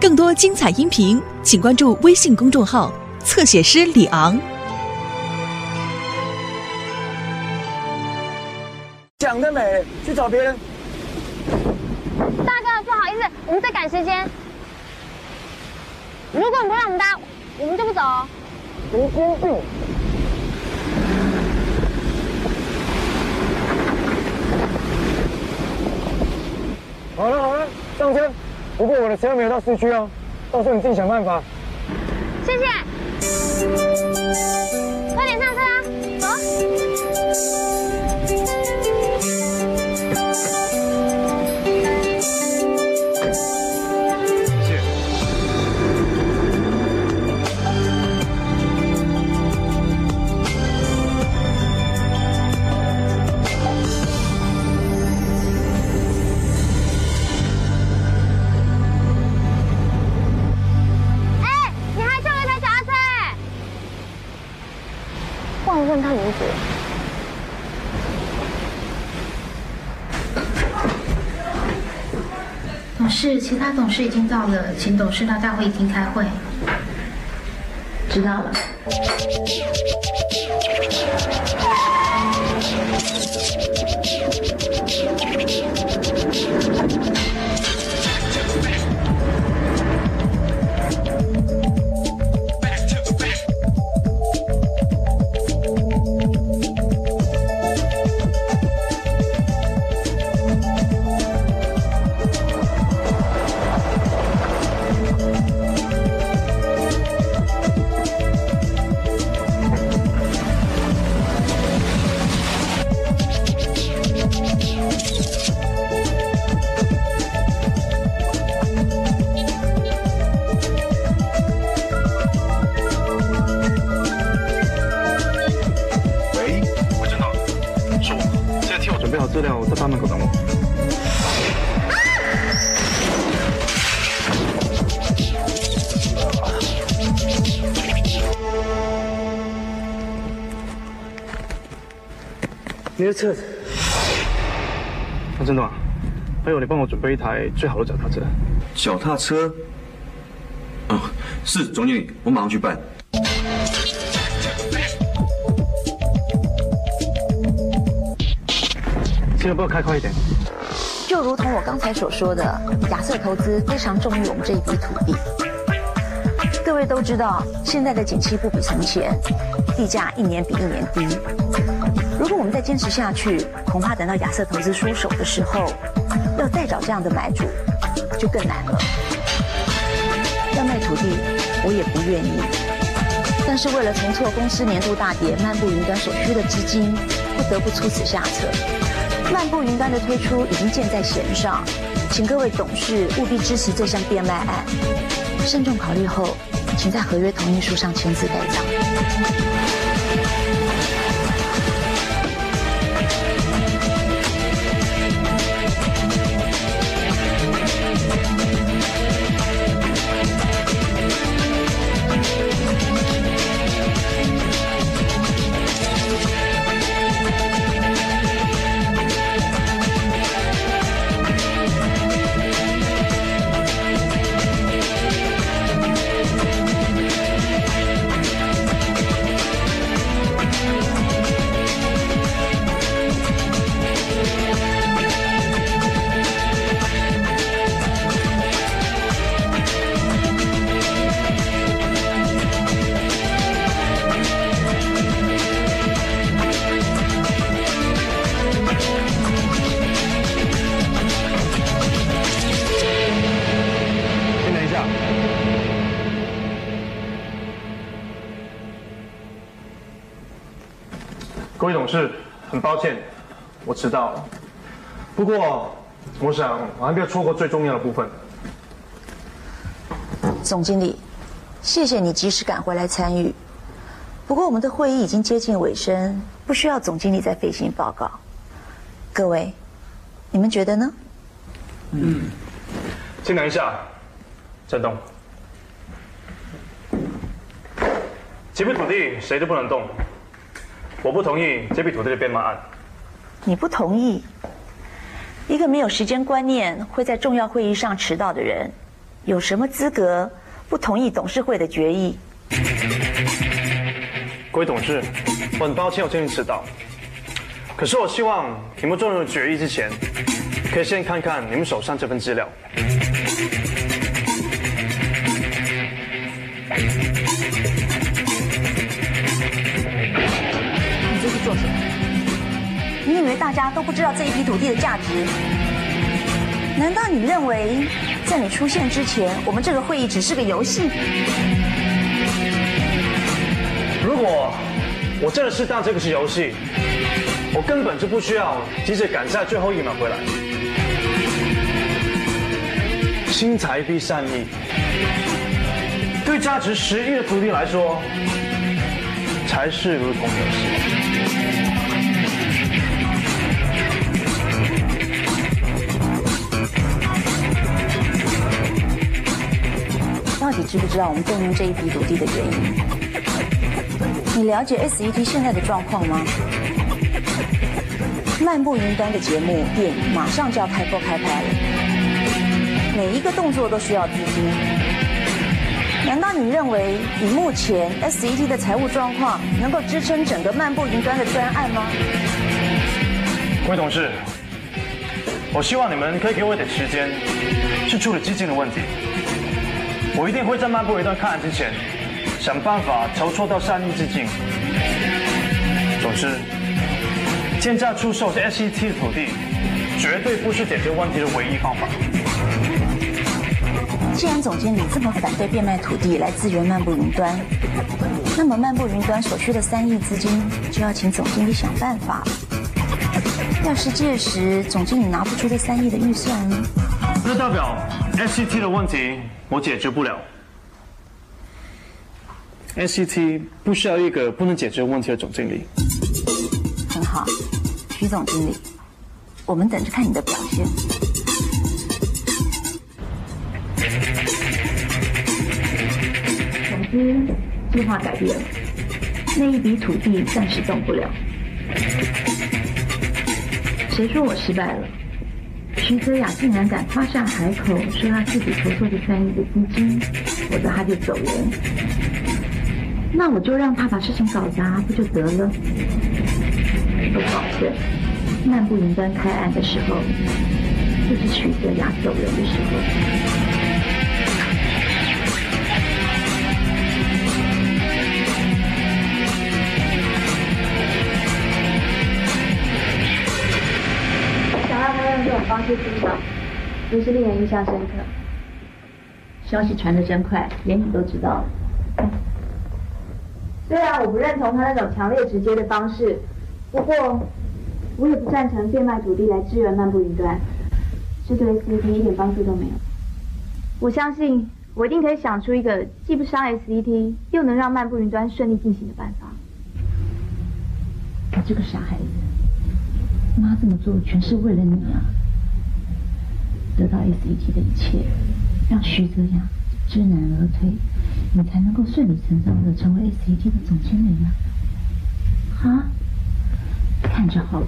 更多精彩音频，请关注微信公众号“侧写师李昂”。想得美，去找别人。大哥，不好意思，我们在赶时间。如果你不让我们搭，我们就不走。神经病！好了好了，上车。不过我的车没有到市区哦，到时候你自己想办法。谢谢。快点上车啊，走。他名字。董事，其他董事已经到了，请董事到大会议厅开会。知道了。你的车子，那真的吗？还有，你帮我准备一台最好的脚踏车。脚踏车？哦，是总经理，我马上去办。现在要不要开快一点？就如同我刚才所说的，亚瑟投资非常重于我们这一笔土地。各位都知道，现在的景气不比从前，地价一年比一年低。如果我们再坚持下去，恐怕等到亚瑟投资出手的时候，要再找这样的买主就更难了。要卖土地，我也不愿意，但是为了筹措公司年度大跌漫步云端所需的资金，不得不出此下策。漫步云端的推出已经箭在弦上，请各位董事务必支持这项变卖案。慎重考虑后，请在合约同意书上签字盖章。我迟到了。不过，我想我还没有错过最重要的部分。总经理，谢谢你及时赶回来参与。不过我们的会议已经接近尾声，不需要总经理再费心报告。各位，你们觉得呢？嗯先等一下，郑东。这片土地谁都不能动，我不同意这笔土地的编码案。你不同意？一个没有时间观念、会在重要会议上迟到的人，有什么资格不同意董事会的决议？各位董事，我很抱歉我今天迟到，可是我希望你们做任何决议之前，可以先看看你们手上这份资料。你这是做什么？你以为大家都不知道这一批土地的价值？难道你认为在你出现之前，我们这个会议只是个游戏？如果我真的是当这个是游戏，我根本就不需要急着赶在最后一秒回来。新财必善意，对价值十亿的土地来说，才是如同游戏。到底知不知道我们动用这一笔土地的原因？你了解 SET 现在的状况吗？漫步云端的节目电影马上就要开播开拍了，每一个动作都需要资金。难道你认为以目前 SET 的财务状况能够支撑整个漫步云端的专案吗？各位董事，我希望你们可以给我一点时间是处理基金的问题。我一定会在漫步云端开案之前，想办法筹措到善意资金。总之，现在出售 SET 的土地，绝对不是解决问题的唯一方法。既然总经理这么反对变卖土地来支援漫步云端，那么漫步云端所需的三亿资金就要请总经理想办法。要是届时总经理拿不出这三亿的预算呢？那代表 SET 的问题我解决不了。，SCT 不需要一个不能解决问题的总经理。很好，徐总经理，我们等着看你的表现。总之，计划改变了，那一笔土地暂时动不了。谁说我失败了？徐泽雅竟然敢夸下海口，说他自己筹措的三亿的资金，否则他就走人。那我就让他把事情搞砸，不就得了？我保证，漫步云端开案的时候，就是徐泽雅走人的时候。他用这种方式出场，真是令人印象深刻。消息传得真快，连你都知道了。虽然我不认同他那种强烈直接的方式，不过我也不赞成变卖土地来支援漫步云端，这对 SET 一点帮助都没有。我相信我一定可以想出一个既不伤 SET，又能让漫步云端顺利进行的办法。你这个傻孩子，妈这么做全是为了你啊！得到 SET 的一切，让徐泽雅知难而退，你才能够顺理成章的成为 SET 的总经理啊！啊，看着好了，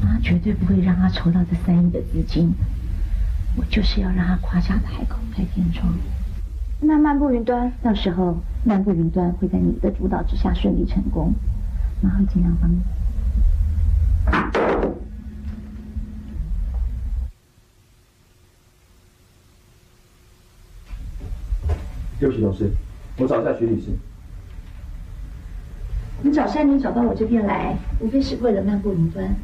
妈绝对不会让他筹到这三亿的资金，我就是要让他夸下海口开天窗。那漫步云端，到时候漫步云端会在你的主导之下顺利成功，妈会尽量帮你。对不起，董事，我找一下徐女士。你找山林找到我这边来，无非是为了漫步云端，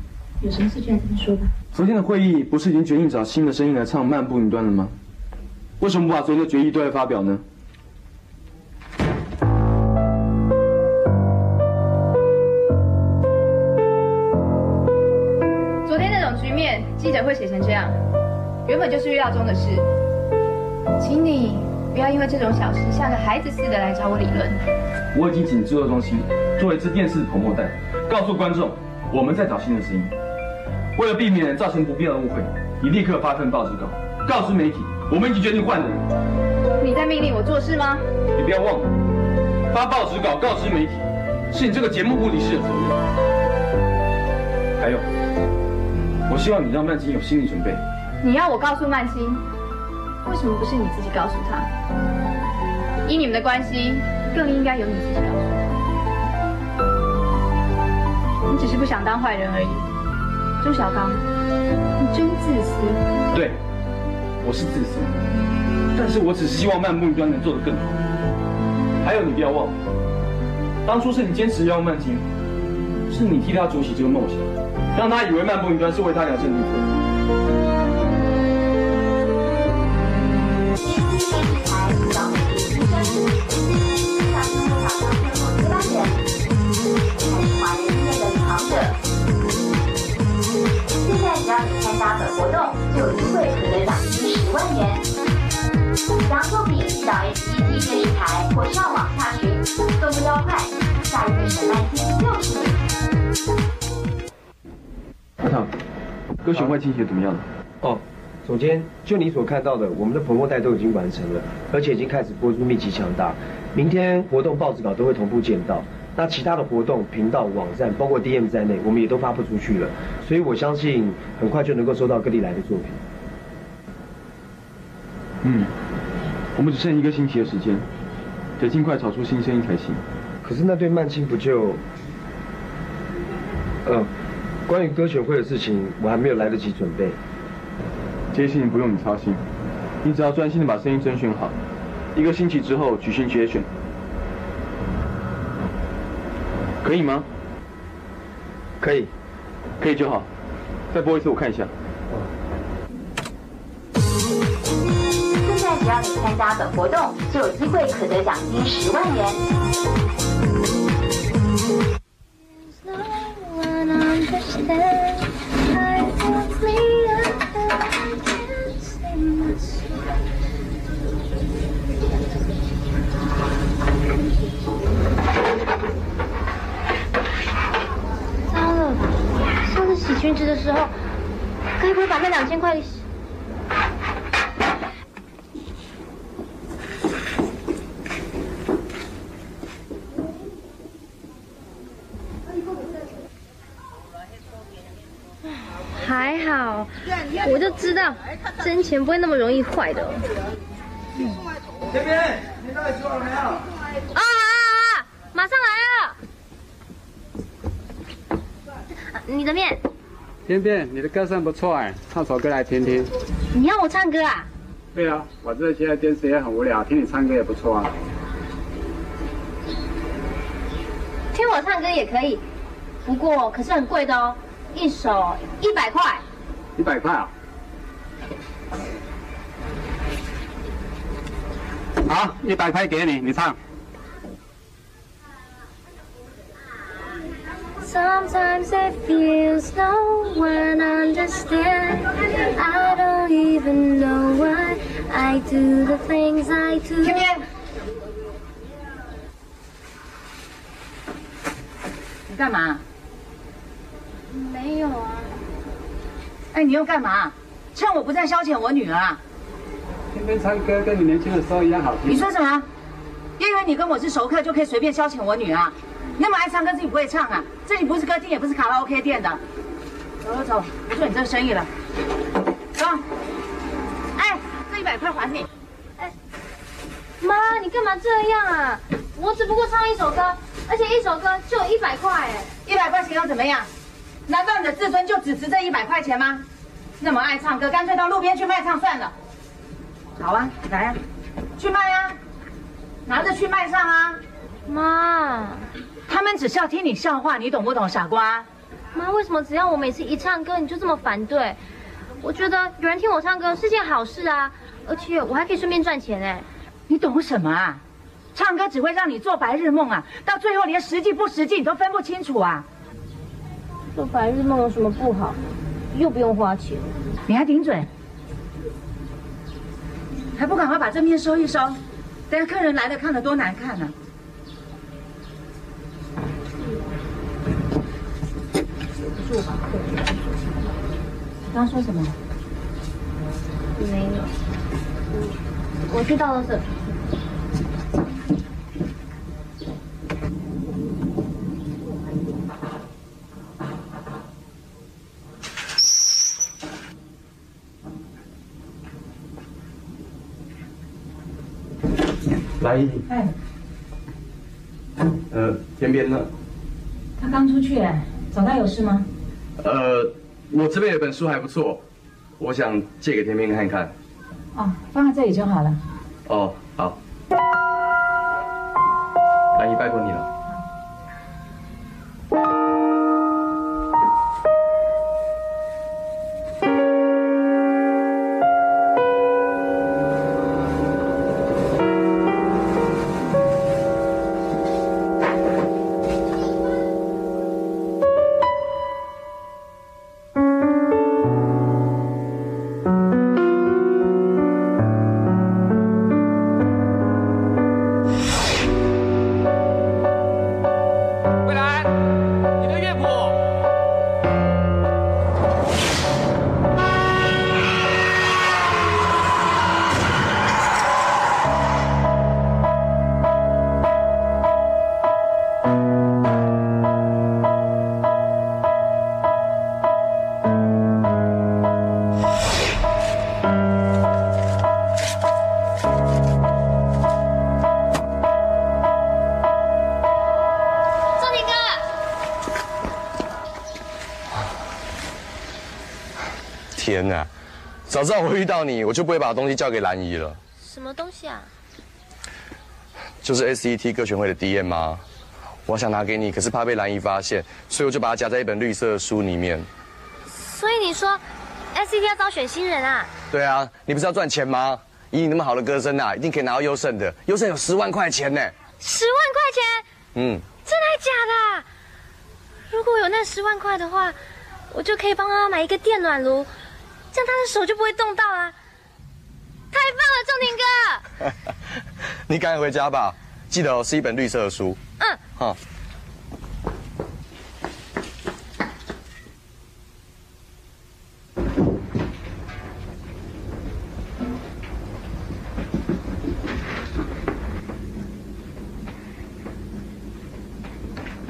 有什么事就来这边说吧。昨天的会议不是已经决定找新的声音来唱《漫步云端》了吗？为什么不把昨天的决议对外发表呢？昨天那种局面，记者会写成这样，原本就是预料中的事。请你不要因为这种小事像个孩子似的来找我理论。我已经请制作中心做一次电视捧墨带，告诉观众我们在找新的声音。为了避免造成不必要的误会，你立刻发份报纸稿，告知媒体我们已经决定换人。你在命令我做事吗？你不要忘了，发报纸稿告知媒体，是你这个节目部理事的责任。还有，我希望你让曼青有心理准备。你要我告诉曼青，为什么不是你自己告诉他？以你们的关系，更应该由你自己告诉他。你只是不想当坏人而已。周小刚，你真自私。对，我是自私，但是我只是希望漫步云端能做得更好。还有，你不要忘了，当初是你坚持要曼青，是你替他筑起这个梦想，让他以为漫步云端是为他量身定做。参加本活动，就有机会获得奖金十万元。将作品到 SET 电视台或上网查询，动作要快，下一个审判厅就是你。阿唐，歌选外倾斜怎么样了？哦，总监，就你所看到的，我们的棚货带都已经完成了，而且已经开始播出，密集强大。明天活动报纸稿都会同步见到。那其他的活动频道、网站，包括 DM 在内，我们也都发布出去了。所以我相信很快就能够收到各地来的作品。嗯，我们只剩一个星期的时间，得尽快炒出新声音才行。可是那对曼青不就……呃，关于歌选会的事情，我还没有来得及准备。这些事情不用你操心，你只要专心的把声音甄选好，一个星期之后举行决选，可以吗？可以，可以就好。再播一次我看一下。现在只要你参加本活动，就有机会可得奖金十万元。糟上次洗裙子的时候，该不会把那两千块？还好，我就知道真钱不会那么容易坏的。这边，你到底吃完了没有？啊啊啊！马上来了。你的面，边边，你的歌声不错哎，唱首歌来听听。你要我唱歌啊？对啊，我这现在电视也很无聊，听你唱歌也不错啊。听我唱歌也可以，不过可是很贵的哦，一首一百块。一百块啊？好，一百块给你，你唱。Sometimes it feels no one understands. I don't even know why I do the things I do. 天边，你干嘛？没有啊。哎，你又干嘛？趁我不在消遣我女儿啊？天边唱歌跟你年轻的时候一样好听。你说什么？又以为你跟我是熟客就可以随便消遣我女儿啊？那么爱唱歌自己不会唱啊？这里不是歌厅，也不是卡拉 OK 店的。走走走，不做你这个生意了。走。哎，这一百块还你。哎妈，你干嘛这样啊？我只不过唱一首歌，而且一首歌就有一百块哎。一百块钱又怎么样？难道你的自尊就只值这一百块钱吗？那么爱唱歌，干脆到路边去卖唱算了。好啊，来啊，去卖啊，拿着去卖唱啊。妈，他们只是要听你笑话，你懂不懂，傻瓜？妈，为什么只要我每次一唱歌你就这么反对？我觉得有人听我唱歌是件好事啊，而且我还可以顺便赚钱哎。你懂什么啊？唱歌只会让你做白日梦啊，到最后连实际不实际你都分不清楚啊。做白日梦有什么不好？又不用花钱。你还顶嘴？还不赶快把这面收一收？等下客人来了看了多难看呢、住吧。你刚说什么？没有。我去倒垃圾。来一，哎，呃，天边呢？他刚出去哎，找他有事吗？呃，我这边有本书还不错，我想借给天明看一看。哦，放在这里就好了。哦，好。早知道我会遇到你，我就不会把东西交给兰姨了。什么东西啊？就是 SET 歌全会的 DM 啊，我想拿给你，可是怕被兰姨发现，所以我就把它夹在一本绿色的书里面。所以你说，SET 要招选新人啊？对啊，你不是要赚钱吗？以你那么好的歌声啊，一定可以拿到优胜的，优胜有十万块钱呢。十万块钱？嗯，真的还假的啊？如果有那十万块的话，我就可以帮他买一个电暖炉，这样他的手就不会冻到啊！太棒了，仲庭哥！你赶紧回家吧，记得哦，是一本绿色的书。嗯，好。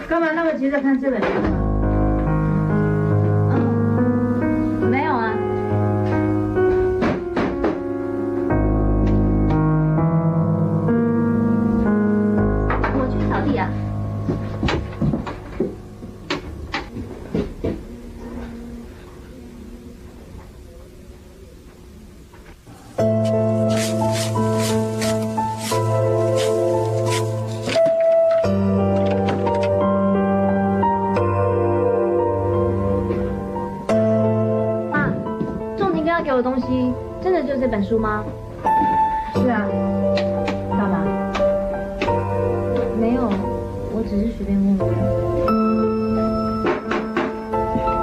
干嘛那么急着看这本书书吗？是啊。干嘛？没有，我只是随便问问。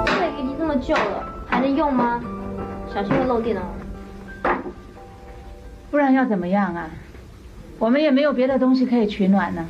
这个已经这么旧了，还能用吗？小心会漏电哦。不然要怎么样啊？我们也没有别的东西可以取暖呢。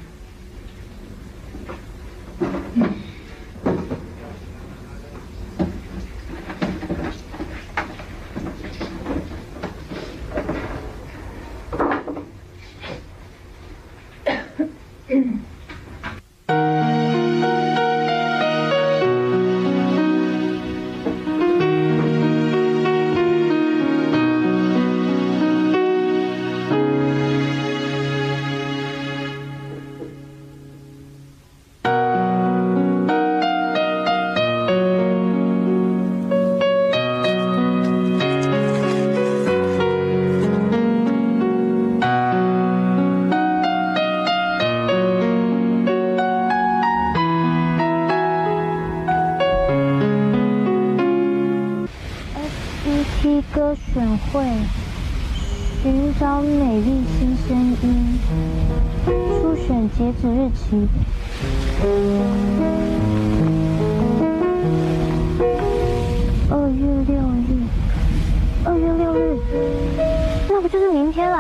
二月六日，二月六日，那不就是明天了？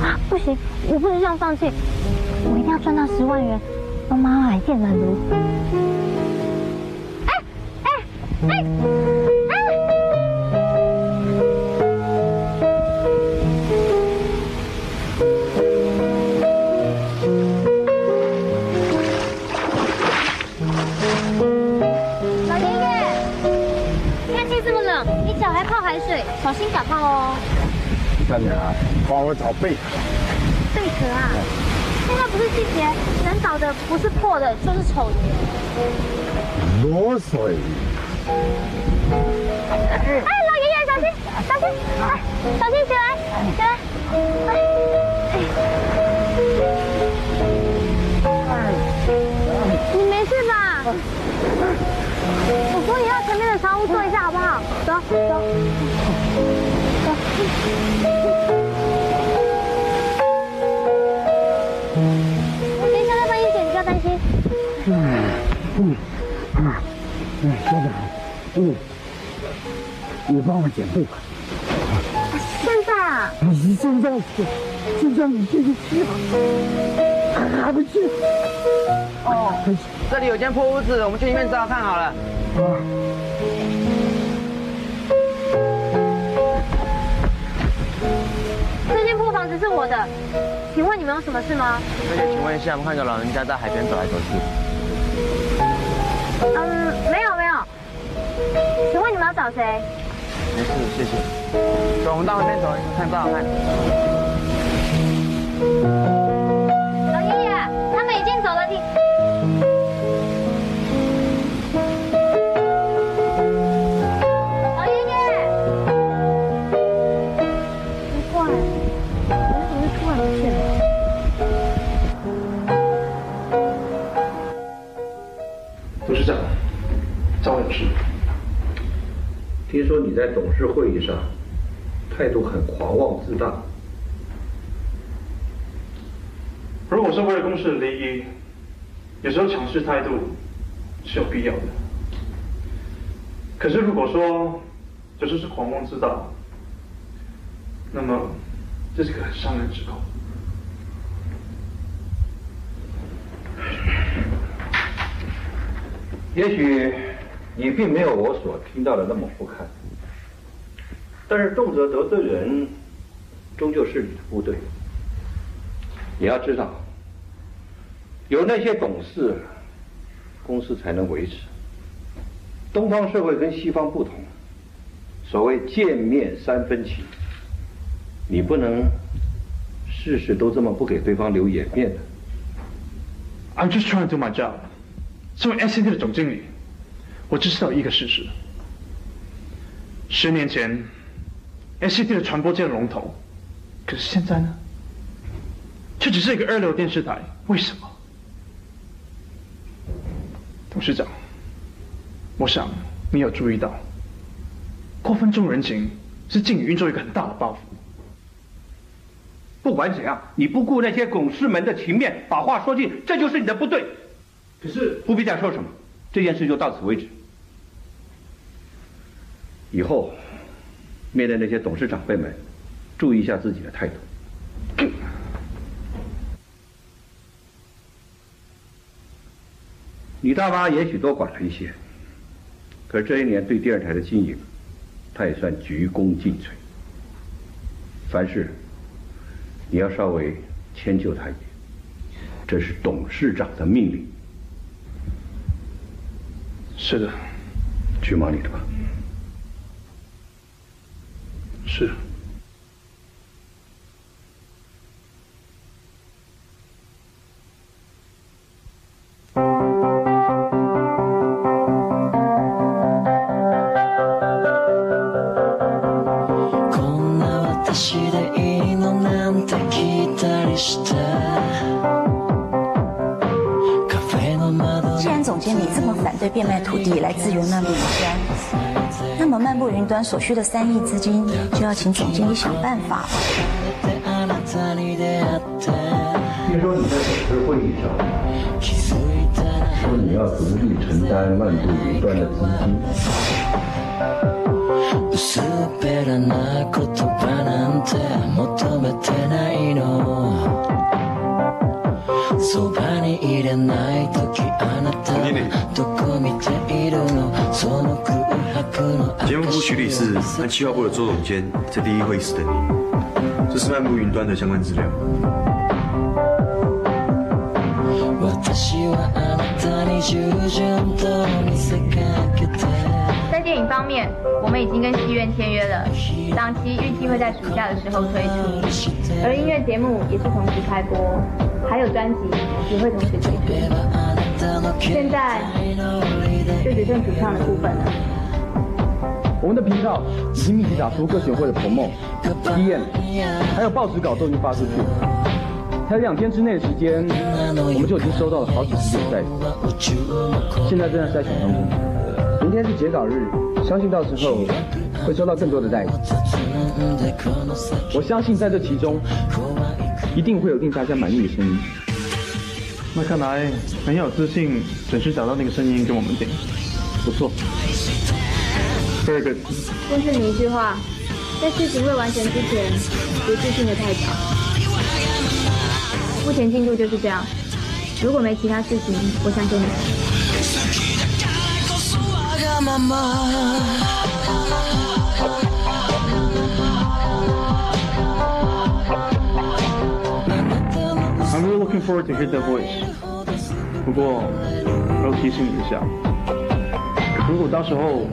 啊，不行，我不能这样放弃，我一定要赚到十万元，帮妈妈买电暖炉。哎哎哎！小心感冒哦。大娘，帮我找贝壳。贝壳啊？现在不是季节，能找的不是破的，就是丑的。啰嗦！哎，老爷爷，小心，小心，哎，小心起来，起来，哎，哎你没事吧？我扶你到前面的长屋坐一下好不好？走走走。我等一下再帮你剪，你不要担心。嗯嗯嗯，哎，校长，嗯，你帮我剪背吧。现在啊？你现在就像你这个气还还不去？哦，这里有间破屋子，我们去里面找找看好了。啊。房子是我的，请问你们有什么事吗？那就请问一下，我们看到老人家在海边走来走去。嗯，没有没有。请问你们要找谁？没事，谢谢。走，我们到海边走，看不好看。听说你在董事会议上态度很狂妄自大，如果是为了公司的利益，有时候强势态度是有必要的。可是如果说这就是狂妄自大，那么这是个很伤人之口。也许你并没有我所听到的那么不堪，但是动辄得罪人，终究是你的部队。你要知道，有那些董事，公司才能维持。东方社会跟西方不同，所谓见面三分情，你不能事事都这么不给对方留颜面的。I'm just trying to do my job。身为 SCT 的总经理，我只知道一个事实：十年前，SCT 的传播界龙头，可是现在呢，却只是一个二流电视台。为什么？董事长，我想你有注意到，过分重人情是经理运作一个很大的包袱。不管怎样，你不顾那些董事们的情面，把话说尽，这就是你的不对。可是不必再说什么，这件事就到此为止。以后面对那些董事长辈们，注意一下自己的态度。李大妈也许多管了一些，可是这一年对电视台的经营，他也算鞠躬尽瘁。凡事你要稍微迁就他一点，这是董事长的命令。是的，去忙你的吧。是。所需的三亿资金就要请总经理想办法了。あなたに出会って听说你在董事会议上说你要独立承担漫步云端的资金， そばにいれない時あなたはどこ見ているのその空白の节目部徐理事和企划部的周总监在第一会议室等你。这是漫步云端的相关资料。私はあなたに従順と見せかけて三弟， 电影方面，我们已经跟戏院签约了，档期预计会在暑假的时候推出，而音乐节目也是同时开播， 还有专辑也会同时推出。现在就只剩主唱的部分了。我们的频道已经密集打出各选会的 promo、DM，还有报纸稿都已经发出去。才两天之内的时间，我们就已经收到了好几支比赛，现在正在筛选当中。明天是截稿日，相信到时候会收到更多的代理。我相信在这其中，一定会有令大家满意的声音。那看来很有自信，准时找到那个声音跟我们听，不错。Very good。奉劝你一句话，在事情未完成之前，别自信的太早。目前进度就是这样，如果没其他事情，我想跟你。looking forward to hear the voice。不过，我要提醒你一下，如果到时候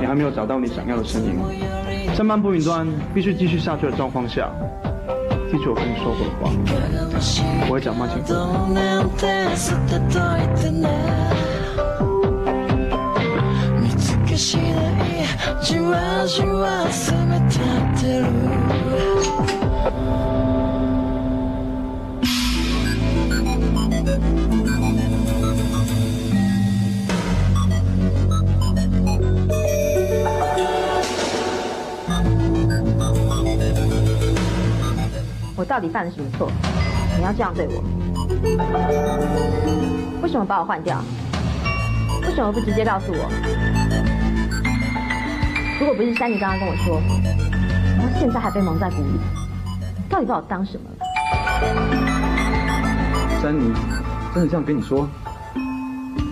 你还没有找到你想要的声音，在漫步云端必须继续下去的状況下，記住我跟你說過的話，我會找慢情況。見次第じわじわ責め立てる 到底犯了什么错？你要这样对我？为什么把我换掉？为什么不直接告诉我？如果不是珊妮刚刚跟我说，然后现在还被蒙在鼓里，到底把我当什么了？珊妮，真的这样跟你说？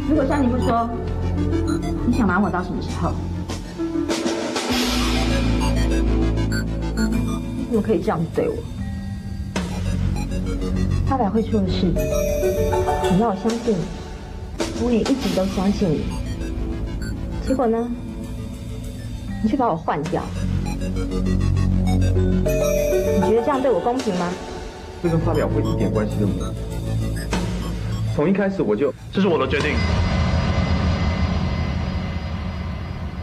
如果珊妮不说，你想瞒我到什么时候？怎么可以这样子对我？发表会出的事，你让我相信，我也一直都相信你。结果呢？你却把我换掉，你觉得这样对我公平吗？这跟发表会一点关系都没有。从一开始我就，这是我的决定，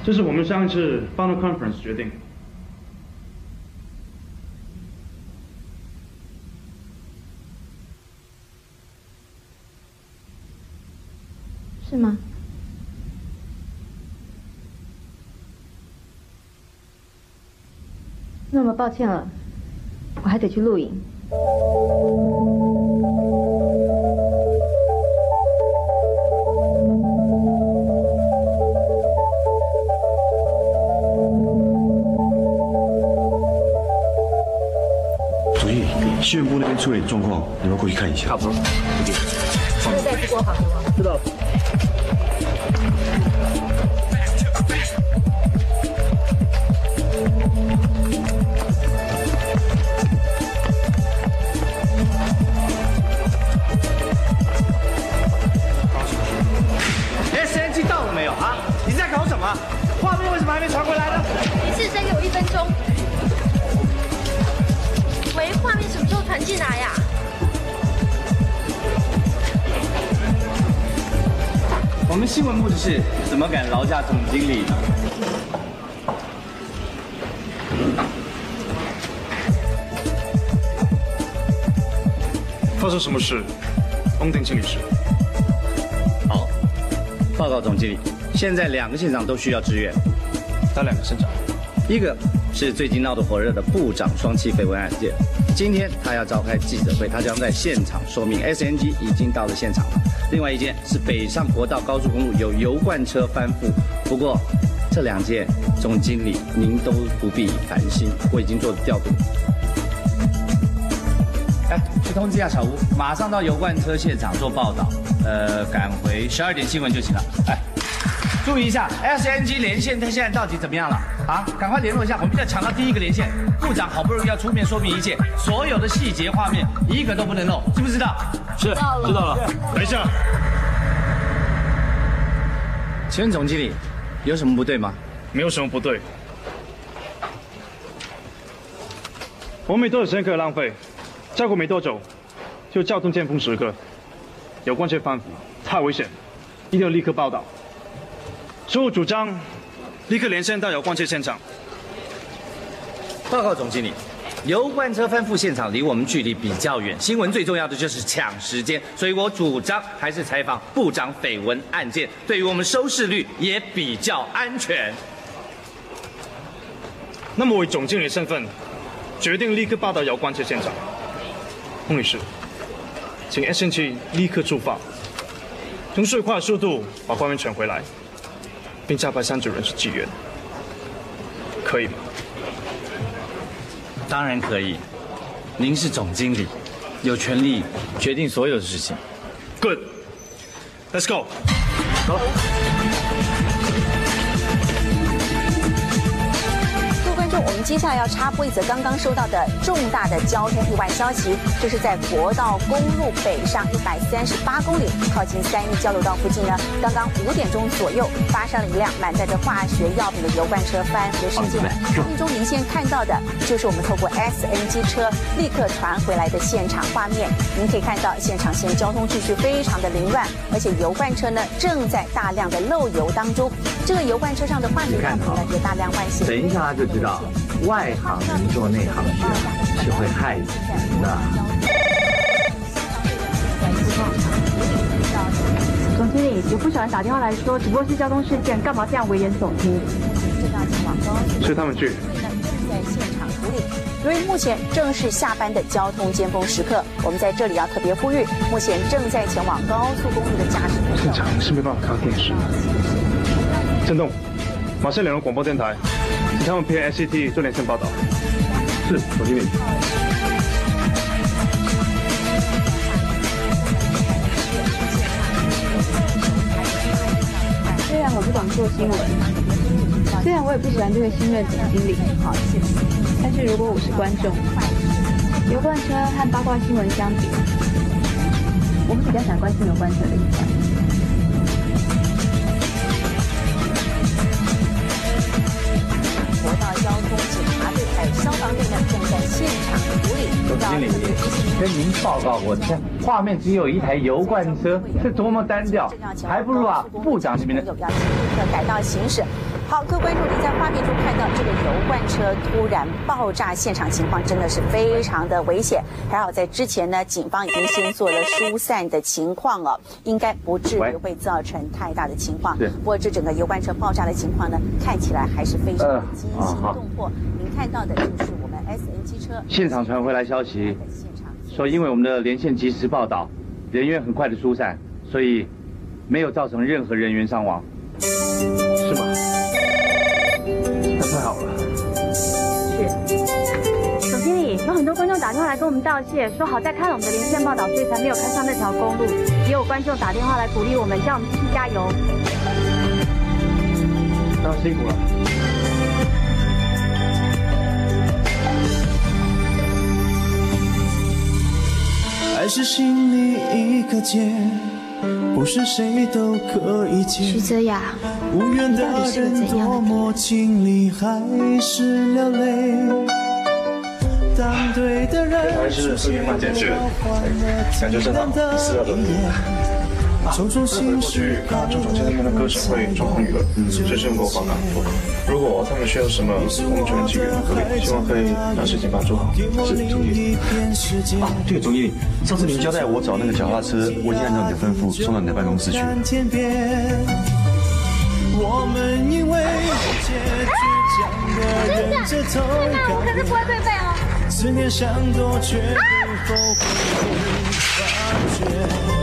这是我们上一次 final conference 决定。是吗？那么抱歉了，我还得去录影。主席，新闻部那边出了点状况，你们过去看一下。差不多。再次过好。知道。，S N G 到了没有啊？你在搞什么？画面为什么还没传回来呢？你是再给我一分钟。喂，画面什么时候传进来呀、我们新闻部的事怎么敢劳驾总经理？发生什么事？翁定经理室。好，报告总经理，现在两个现场都需要支援。哪两个现场？一个是最近闹得火热的部长双栖绯闻案件，今天他要召开记者会，他将在现场说明 SNG 已经到了现场了。另外一件是北上国道高速公路有油罐车翻覆，不过这两件总经理您都不必烦心，我已经做了调度。哎，去通知一下小吴，马上到油罐车现场做报道，呃，赶回十二点新闻就行了。哎，注意一下，SNG 连线它现在到底怎么样了？啊，赶快联络一下，我们要抢到第一个连线。部长好不容易要出面说明一切，所有的细节画面一个都不能漏，知不知道？是，知道了。等一下，请问总经理，有什么不对吗？没有什么不对。我们没多少时间可以浪费，再过没多久就交通尖峰时刻，有关这反腐太危险，一定要立刻报道。所以我主张立刻连线到有关车现场。报告总经理，油罐车翻覆现场离我们距离比较远，新闻最重要的就是抢时间，所以我主张还是采访部长绯闻案件，对于我们收视率也比较安全。那么我以总经理身份，决定立刻报道姚关车现场。孟女士，请 S N 七立刻出发，用最快的速度把官员抢回来，并加派三组人去支援，可以吗？当然可以，您是总经理，有权利决定所有的事情。Good，Let's go。走。我们接下来要插播一则刚刚收到的重大的交通意外消息，就是在国道公路北上一百三十八公里，靠近三义交流道附近呢，刚刚五点钟左右发生了一辆满载着化学药品的油罐车翻覆事件。画面中您现在看到的就是我们透过 SNG 车立刻传回来的现场画面。您可以看到现场现在交通秩序非常的凌乱，而且油罐车呢正在大量的漏油当中。这个油罐车上的化学药品呢也大量外泄。等一下就知道，外行人做内行去啊，是会害死人的。总经理，有不少人打电话来说，只不过是交通事件，干嘛这样危言耸听？是他们去。在现场处理。由于目前正是下班的交通尖峰时刻，我们在这里要特别呼吁，目前正在前往高速公路的驾驶。现场是没办法看电视。震动，马上联络广播电台，请他们配合 SCT 做连线报道。是，总经理。虽然我不懂做新闻，虽然我也不喜欢这个新任总经理，好，但是如果我是观众，油罐车和八卦新闻相比，我们比较想关心油罐车的一块。场。总经理，跟您报告，我的天，画面只有一台油罐车，这多么单调，还不如啊部长这边的。要请立刻改道行驶。好，各位观众，您在画面中看到这个油罐车突然爆炸现场情况，真的是非常的危险。还好在之前呢，警方已经先做了疏散的情况哦，应该不至于会造成太大的情况。是不过这整个油罐车爆炸的情况呢，看起来还是非常的惊心动魄。您看到的就是 SNG 车现场传回来消息，说因为我们的连线及时报道，人员很快的疏散，所以没有造成任何人员伤亡。是吗？那太好了。是。总经理，有很多观众打电话来跟我们道谢，说好在看了我们的连线报道，所以才没有开上那条公路。也有观众打电话来鼓励我们，叫我们继续加油。那辛苦了。爱是心里一个结，不是谁都可以解。徐泽雅，无缘的人多么经历还是流泪。当对的人还是和原版简讯，感觉真好，四要多种种心过去看周总监那边的歌声会状况娱乐，随时用给我报告。如果他们需要什么，我们就能给予合理，希望可以让事情把它做好。是，总经理。啊，对，总经理，上次您交代我找那个脚踏车，我已经按照你的吩咐送到你的办公室去了。我们因为结局将的忍着痛我可是不会背背哦。思念多，却不后悔无发觉。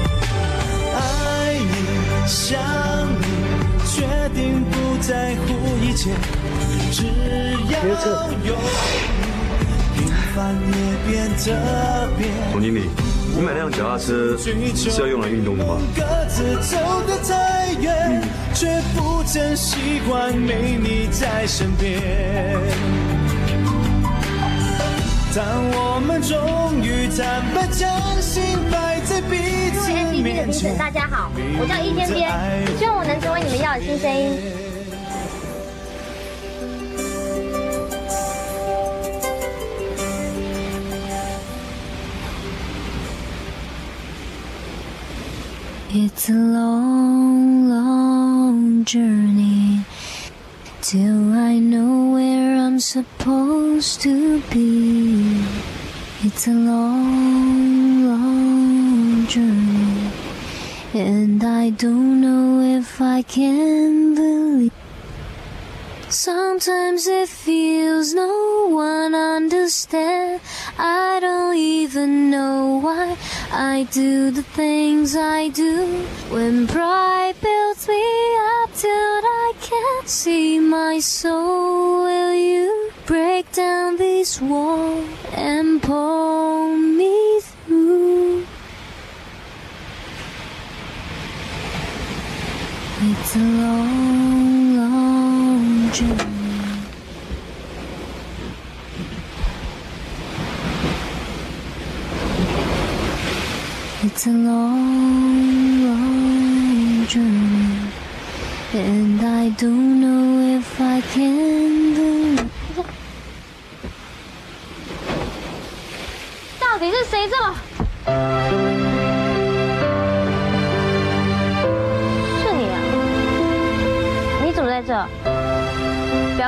想你，决定不在乎一切，只要有你，平凡也变特别。总经理，你买那辆脚踏车是要用来运动的吗？各自走得太远，却不曾习惯没你在身边。当我们终于坦白将心摆在彼 nbb 的评审大家好我叫易天边希望我能成为你们要的新声音 it's a long long journey till i know where i'm supposed to be it's a long and I don't know if I can believe. Sometimes it feels no one understands. I don't even know why I do the things I do. When pride builds me up till I can't see my soul, will you break down this wall and pull me through? It's a long, long journey. It's a long, long journey, and I don't know if I can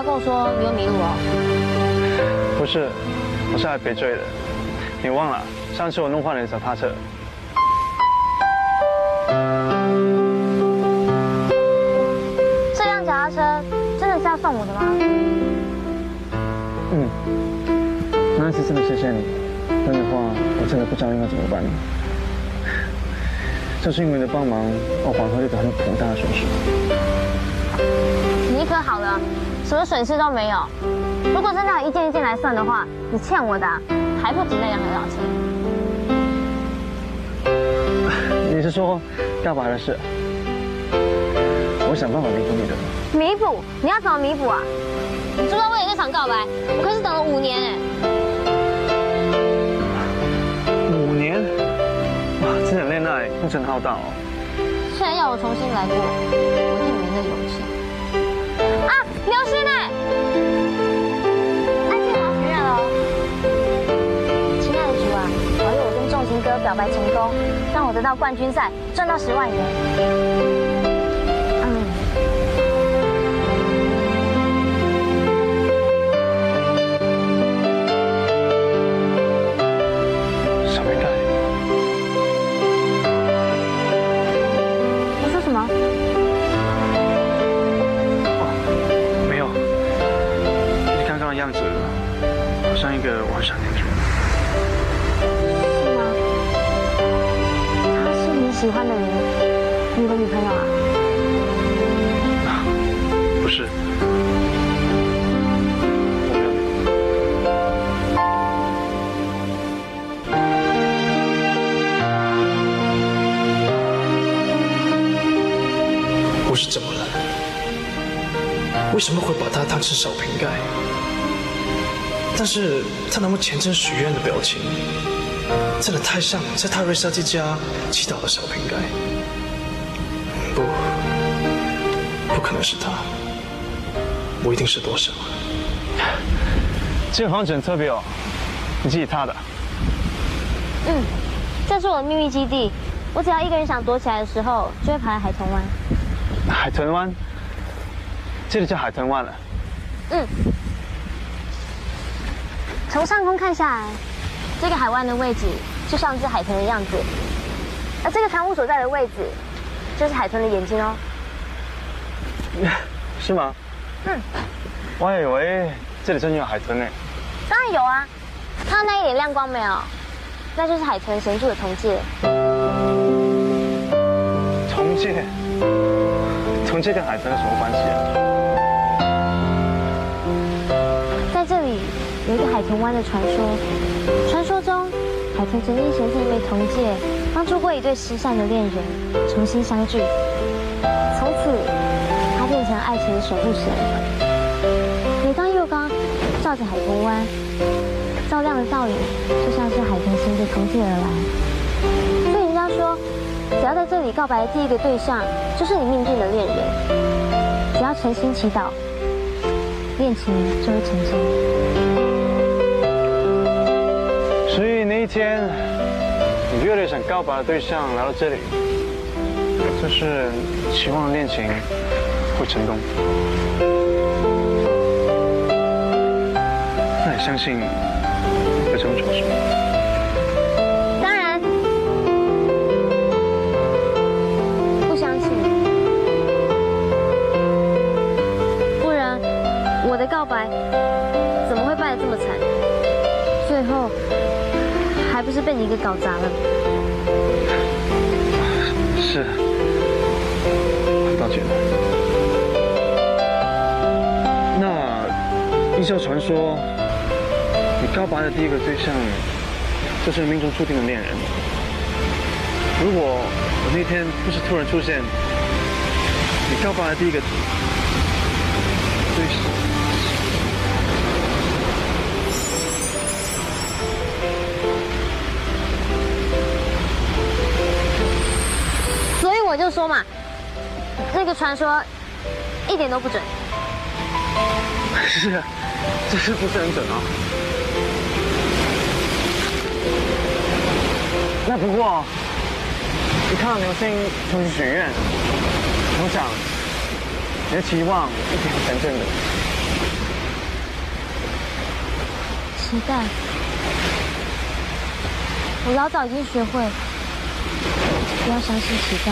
不要跟我说你又迷路了。不是，我是来被追的。你忘了上次我弄坏了你的脚踏车？这辆脚踏车真的是要送我的吗？嗯，那次真的谢谢你，不然的话我真的不知道应该怎么办了。就是因为你的帮忙，我还回了一个很庞大的损失。你可好了，什么损失都没有。如果真的要一件一件来算的话，你欠我的还不止那两个小钱。你是说告白的事？我想办法弥补你的。弥补？你要怎么弥补啊？你知不知道为了那场告白，我可是等了五年哎。五年？哇，这场恋爱工程浩大哦。现在要我重新来过，我一定没那勇气。啊，流星哎！安静，好许愿哦。亲爱的主啊，保佑我跟重情哥表白成功，让我得到冠军赛，赚到十万元。我想念的人。是吗？她是你喜欢的人，你的女朋友啊？不是。我是怎么了？为什么会把她当成小瓶盖？但是他那么虔诚许愿的表情，真的太像在泰瑞莎这家祈祷的小瓶盖。不，不可能是他，我一定是多想了。这个房子很特别哦，你自己踏的。嗯，这是我的秘密基地。我只要一个人想躲起来的时候，就会跑来海豚湾。海豚湾，这里叫海豚湾了。嗯，从上空看下来，这个海湾的位置就像只海豚的样子，而这个船坞所在的位置，就是海豚的眼睛哦。是吗？嗯，我还以为这里真有海豚呢。当然有啊，看到那一点亮光没有？那就是海豚神树的铜戒。铜戒？铜戒跟海豚有什么关系啊？有一个海豚湾的传说，传说中海豚曾经衔着一枚铜戒，帮助过一对失散的恋人重新相聚。从此，他变成爱情的守护神。每当月光照着海豚湾，照亮的倒影就像是海豚衔着铜戒而来。所以人家说，只要在这里告白的第一个对象就是你命定的恋人，只要诚心祈祷，恋情就会成真。所以那一天，你约了想告白的对象来到这里，就是期望恋情会成功。那你相信有这种传说？当然不相信，不然我的告白怎么会败得这么惨？最后不是被你给搞砸了？是，抱歉。那依照传说，你告白的第一个对象就是命中注定的恋人。如果我那天不是突然出现，你告白的第一个对象。我就说嘛，那个传说一点都不准。是啊，这是不是很准啊？那不过，一看到流星就去许愿，我想你的期望一定会成真的。期待，我老早已经学会不要相信期待。